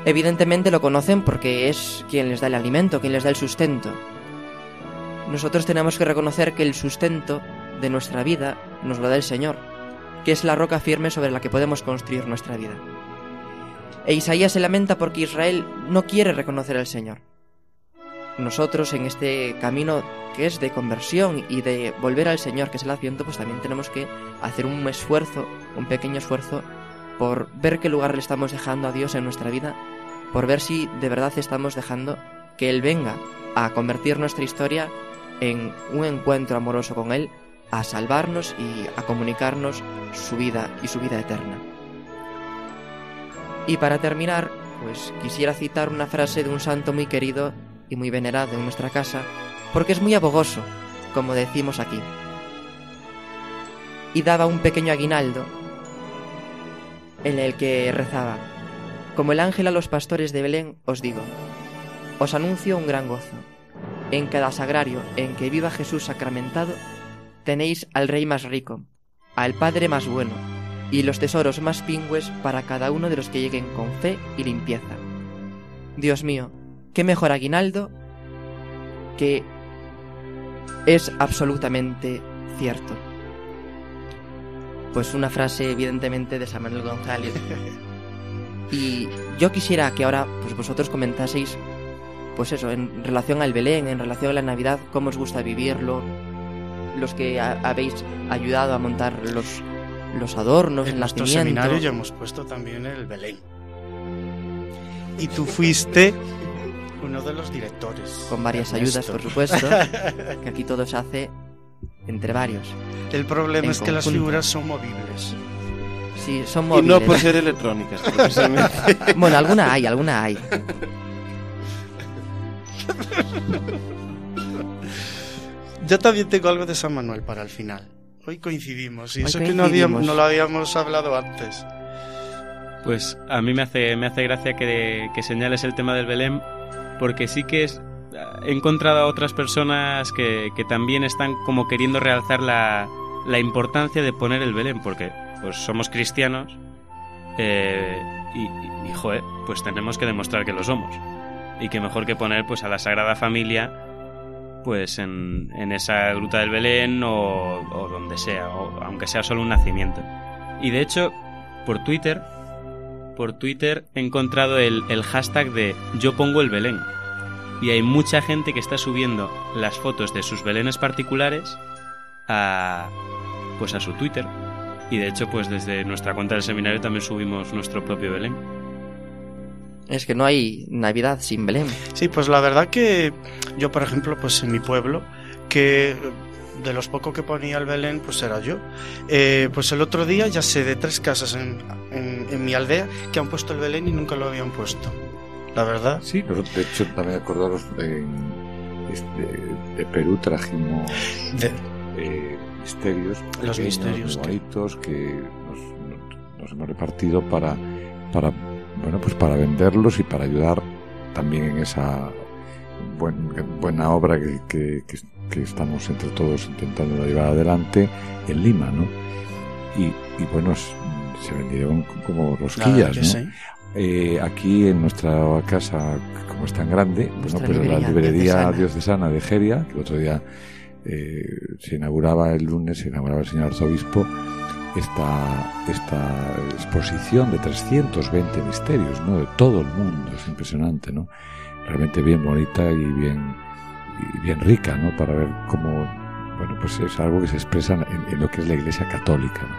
Evidentemente lo conocen porque es quien les da el alimento, quien les da el sustento. Nosotros tenemos que reconocer que el sustento de nuestra vida nos lo da el Señor, que es la roca firme sobre la que podemos construir nuestra vida. E Isaías se lamenta porque Israel no quiere reconocer al Señor. Nosotros en este camino que es de conversión y de volver al Señor, que es el Adviento, pues también tenemos que hacer un esfuerzo, un pequeño esfuerzo, por ver qué lugar le estamos dejando a Dios en nuestra vida, por ver si de verdad estamos dejando que Él venga a convertir nuestra historia en un encuentro amoroso con Él, a salvarnos y a comunicarnos su vida y su vida eterna. Y para terminar, pues quisiera citar una frase de un santo muy querido y muy venerado en nuestra casa, porque es muy abogoso, como decimos aquí. Y daba un pequeño aguinaldo en el que rezaba, como el ángel a los pastores de Belén, os digo, os anuncio un gran gozo. En cada sagrario en que viva Jesús sacramentado, tenéis al Rey más rico, al Padre más bueno, y los tesoros más pingües para cada uno de los que lleguen con fe y limpieza. Dios mío, qué mejor aguinaldo que es absolutamente cierto. Pues una frase evidentemente de San Manuel González. Y yo quisiera que ahora pues vosotros comentaseis pues eso, en relación al Belén, en relación a la Navidad, cómo os gusta vivirlo, los que ha- habéis ayudado a montar los, los adornos, En el nuestro nacimiento. seminario ya hemos puesto también el Belén. Y tú fuiste uno de los directores. Con varias Ernesto. ayudas, por supuesto, que aquí todo se hace entre varios. El problema En es que las figuras son movibles. Sí, son Y móviles. no por ser electrónicas, precisamente. Bueno, alguna hay, alguna hay. Yo también tengo algo de San Manuel para el final. Hoy coincidimos y Hoy eso que no, habíamos, coincidimos. no lo habíamos hablado antes. Pues a mí me hace, me hace gracia que, que señales el tema del Belén, porque sí que es, he encontrado a otras personas que, que también están como queriendo realzar la, la importancia de poner el Belén, porque pues somos cristianos eh, y, y, joder, pues tenemos que demostrar que lo somos. Y que mejor que poner pues a la Sagrada Familia pues en, en esa gruta del Belén o, o donde sea, o aunque sea solo un nacimiento. Y de hecho, por Twitter, por Twitter he encontrado el, el hashtag de yo pongo el Belén. Y hay mucha gente que está subiendo las fotos de sus Belenes particulares a pues a su Twitter. Y de hecho, pues desde nuestra cuenta del seminario también subimos nuestro propio Belén. Es que no hay Navidad sin Belén. Sí, pues la verdad que yo, por ejemplo, pues en mi pueblo, que de los pocos que ponía el Belén, pues era yo. Eh, pues el otro día ya sé de tres casas en, en, en, mi aldea que han puesto el Belén y nunca lo habían puesto. La verdad. Sí, nosotros, de hecho, también acordaros, en este, de Perú trajimos de... eh, misterios. Los misterios. Bonitos que, que nos, nos, hemos repartido para, para, bueno, pues para venderlos y para ayudar también en esa buen, buena obra que, que, que que estamos entre todos intentando llevar adelante en Lima, ¿no? Y, y bueno, se vendieron como rosquillas, ¿no? Sí. Eh, aquí en nuestra casa, como es tan grande, bueno, pues librería la librería diocesana. diocesana de Geria, que el otro día eh, se inauguraba el lunes, se inauguraba el señor arzobispo, esta, esta exposición de 320 misterios, ¿no? De todo el mundo, es impresionante, ¿no? Realmente bien bonita y bien y bien rica, ¿no? Para ver cómo, bueno, pues es algo que se expresa en, en lo que es la Iglesia Católica, ¿no?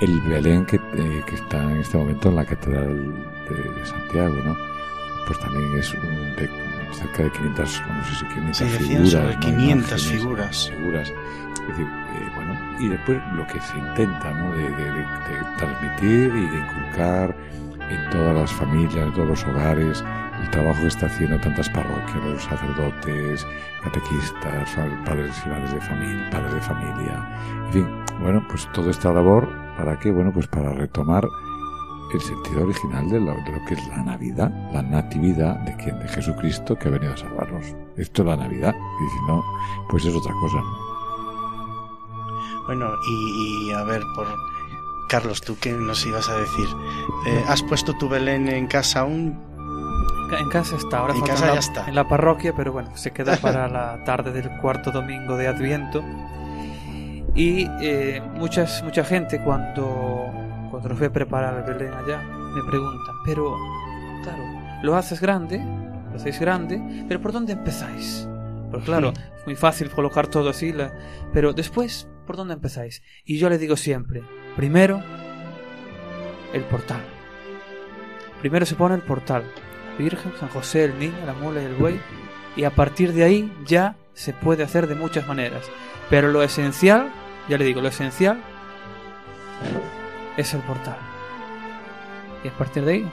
El Belén que, eh, que, está en este momento en la Catedral de, de Santiago, ¿no? Pues también es un, de, cerca de 500, no sé si 500 sí, figuras. Sobre ¿no? 500 Imágenes, figuras. figuras. Es decir, eh, bueno, y después lo que se intenta, ¿no? De, de, de transmitir y de inculcar en todas las familias, en todos los hogares, el trabajo que está haciendo tantas parroquias, los sacerdotes, catequistas, padres y madres de familia, padres de familia, en fin, bueno, pues toda esta labor, ¿para qué? Bueno, pues para retomar el sentido original de lo, que es la Navidad, la natividad de quien, de Jesucristo que ha venido a salvarnos. Esto es la Navidad, y si no, pues es otra cosa. Bueno, y, y a ver, por Carlos, ¿tú qué nos ibas a decir? Eh, ¿Has puesto tu Belén en casa aún? En casa está, ahora en falta casa en la, ya está. en la parroquia, pero bueno, se queda para la tarde del cuarto domingo de Adviento. Y eh, muchas, mucha gente cuando, cuando lo fui a preparar el Belén allá me preguntan, pero claro, lo haces grande, lo hacéis grande, pero ¿por dónde empezáis? Pues claro, es muy fácil colocar todo así, la, pero después, ¿por dónde empezáis? Y yo le digo siempre, primero, el portal. Primero se pone el portal. Virgen, San José, el niño, la mula y el buey. Y a partir de ahí ya se puede hacer de muchas maneras. Pero lo esencial, ya le digo, lo esencial es el portal. y a partir de ahí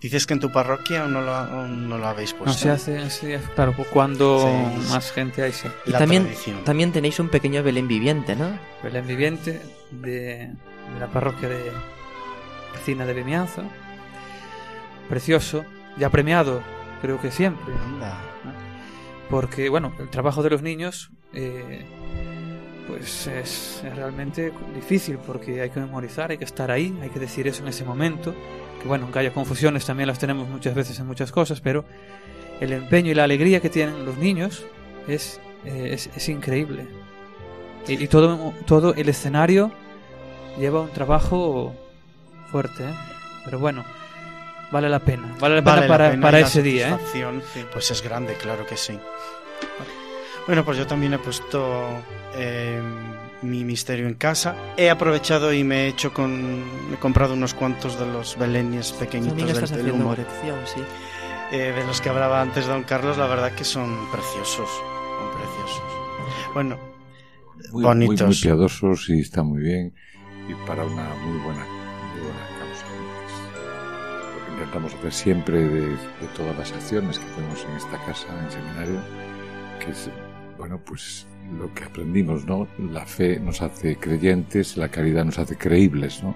Dices que en tu parroquia aún no lo, aún no lo habéis puesto. no se hace, sí, claro, pues cuando Sí, más gente hay, sí. Y La también, tradición. también tenéis un pequeño Belén viviente, ¿no? Belén Viviente de, de la parroquia de Vecina de Vimianzo. Precioso, ya premiado, creo que siempre. Anda. Porque, bueno, el trabajo de los niños, eh, pues es, es realmente difícil porque hay que memorizar, hay que estar ahí, hay que decir eso en ese momento. Que bueno, aunque haya confusiones, también las tenemos muchas veces en muchas cosas, pero el empeño y la alegría que tienen los niños es, eh, es, es increíble. Y, y todo, todo el escenario lleva un trabajo fuerte, ¿eh? pero bueno, vale la pena. Vale la pena Vale la para, pena para ese día. ¿eh? satisfacción, Pues es grande, claro que sí. Bueno, pues yo también he puesto eh, mi misterio en casa. He aprovechado y me he hecho con. He comprado unos cuantos de los belenes pequeñitos del, estás del haciendo humor. colección, sí. eh, de los que hablaba antes Don Carlos, la verdad que son preciosos. Son preciosos. Bueno, Muy, muy, bonitos. muy piadosos y está muy bien. Y para una muy buena, muy buena intentamos hacer siempre de, de todas las acciones que hacemos en esta casa, en seminario, que es, bueno, pues lo que aprendimos, ¿no? La fe nos hace creyentes, la caridad nos hace creíbles, ¿no?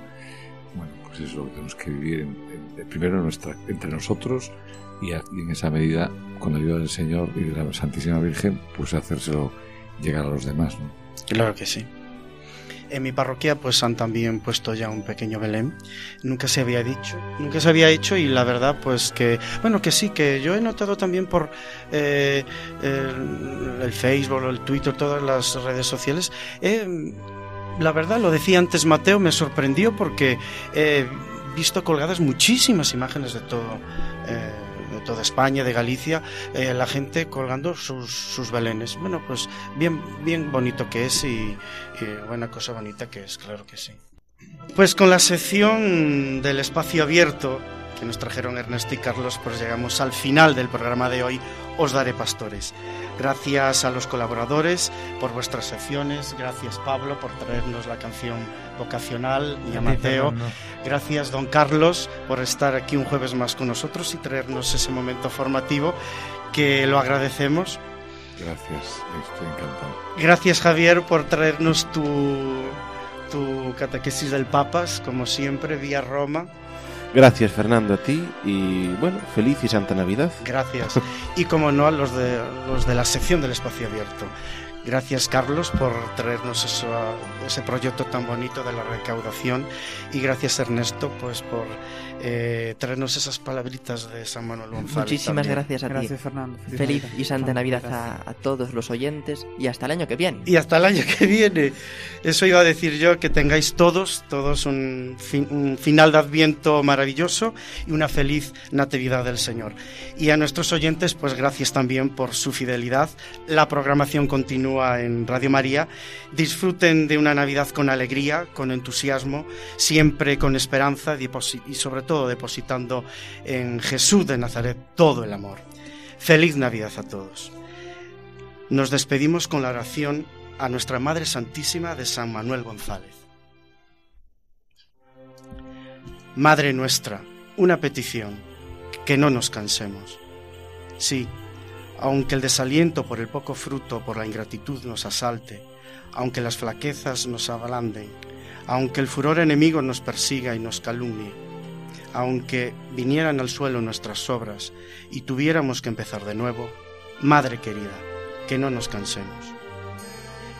Bueno, pues eso tenemos que vivir en- en- primero nuestra, entre nosotros y, a- y en esa medida, con la ayuda del Señor y de la Santísima Virgen, pues hacérselo llegar a los demás, ¿no? Claro que sí. En mi parroquia pues han también puesto ya un pequeño Belén. Nunca se había dicho, nunca se había hecho y la verdad pues que, bueno que sí, que yo he notado también por eh, el, Facebook, el Twitter, todas las redes sociales, eh, la verdad lo decía antes Mateo, me sorprendió porque he visto colgadas muchísimas imágenes de todo. De toda España, de Galicia, eh, la gente colgando sus, sus belenes. Bueno, pues bien, bien bonito que es y, y buena cosa bonita que es, claro que sí. Pues con la sección del espacio abierto que nos trajeron Ernesto y Carlos, pues llegamos al final del programa de hoy, Os Daré Pastores. Gracias a los colaboradores por vuestras secciones, gracias Pablo por traernos la canción vocacional y a Mateo. Gracias, don Carlos, por estar aquí un jueves más con nosotros y traernos ese momento formativo que lo agradecemos. Gracias, estoy encantado. Gracias, Javier, por traernos tu, tu catequesis del Papas, como siempre, vía Roma. Gracias, Fernando, a ti y bueno, feliz y santa Navidad. Gracias. Y como no, a los de, los de la sección del espacio abierto. Gracias, Carlos, por traernos eso, ese proyecto tan bonito de la recaudación. Y gracias, Ernesto, pues por eh, traernos esas palabritas de San Manuel González. Muchísimas también. gracias a Gracias, ti. Fernando. Feliz y santa Navidad Gracias. a, a todos los oyentes y hasta el año que viene. Y hasta el año que viene. Eso iba a decir yo, que tengáis todos, todos un, fin- un final de Adviento maravilloso y una feliz Natividad del Señor. Y a nuestros oyentes, pues gracias también por su fidelidad. La programación continúa en Radio María. Disfruten de una Navidad con alegría, con entusiasmo, siempre con esperanza y sobre todo depositando en Jesús de Nazaret todo el amor. Feliz Navidad a todos. Nos despedimos con la oración a nuestra Madre Santísima de San Manuel González. Madre nuestra, una petición, que no nos cansemos. Sí, aunque el desaliento por el poco fruto, por la ingratitud nos asalte, aunque las flaquezas nos ablanden, aunque el furor enemigo nos persiga y nos calumnie, aunque vinieran al suelo nuestras obras y tuviéramos que empezar de nuevo, Madre querida, que no nos cansemos.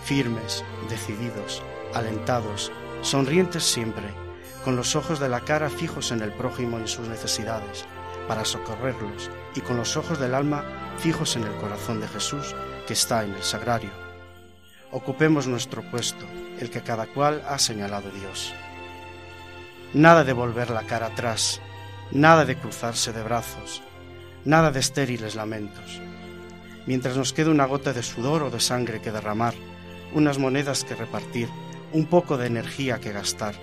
Firmes, decididos, alentados, sonrientes siempre, con los ojos de la cara fijos en el prójimo y en sus necesidades, para socorrerlos, y con los ojos del alma fijos en el corazón de Jesús que está en el sagrario. Ocupemos nuestro puesto, el que cada cual ha señalado Dios. Nada de volver la cara atrás, nada de cruzarse de brazos, nada de estériles lamentos. Mientras nos quede una gota de sudor o de sangre que derramar, unas monedas que repartir, un poco de energía que gastar,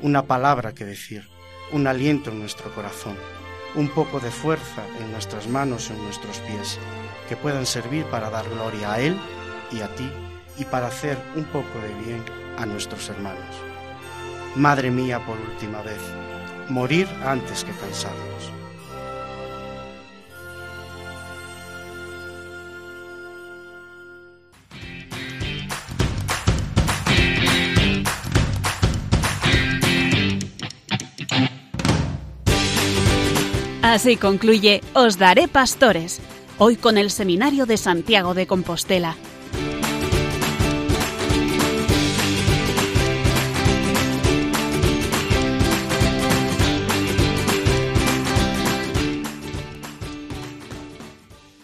una palabra que decir, un aliento en nuestro corazón, un poco de fuerza en nuestras manos o en nuestros pies, que puedan servir para dar gloria a Él y a ti y para hacer un poco de bien a nuestros hermanos. Madre mía, por última vez, morir antes que cansarnos. Así concluye Os Daré Pastores, hoy con el Seminario de Santiago de Compostela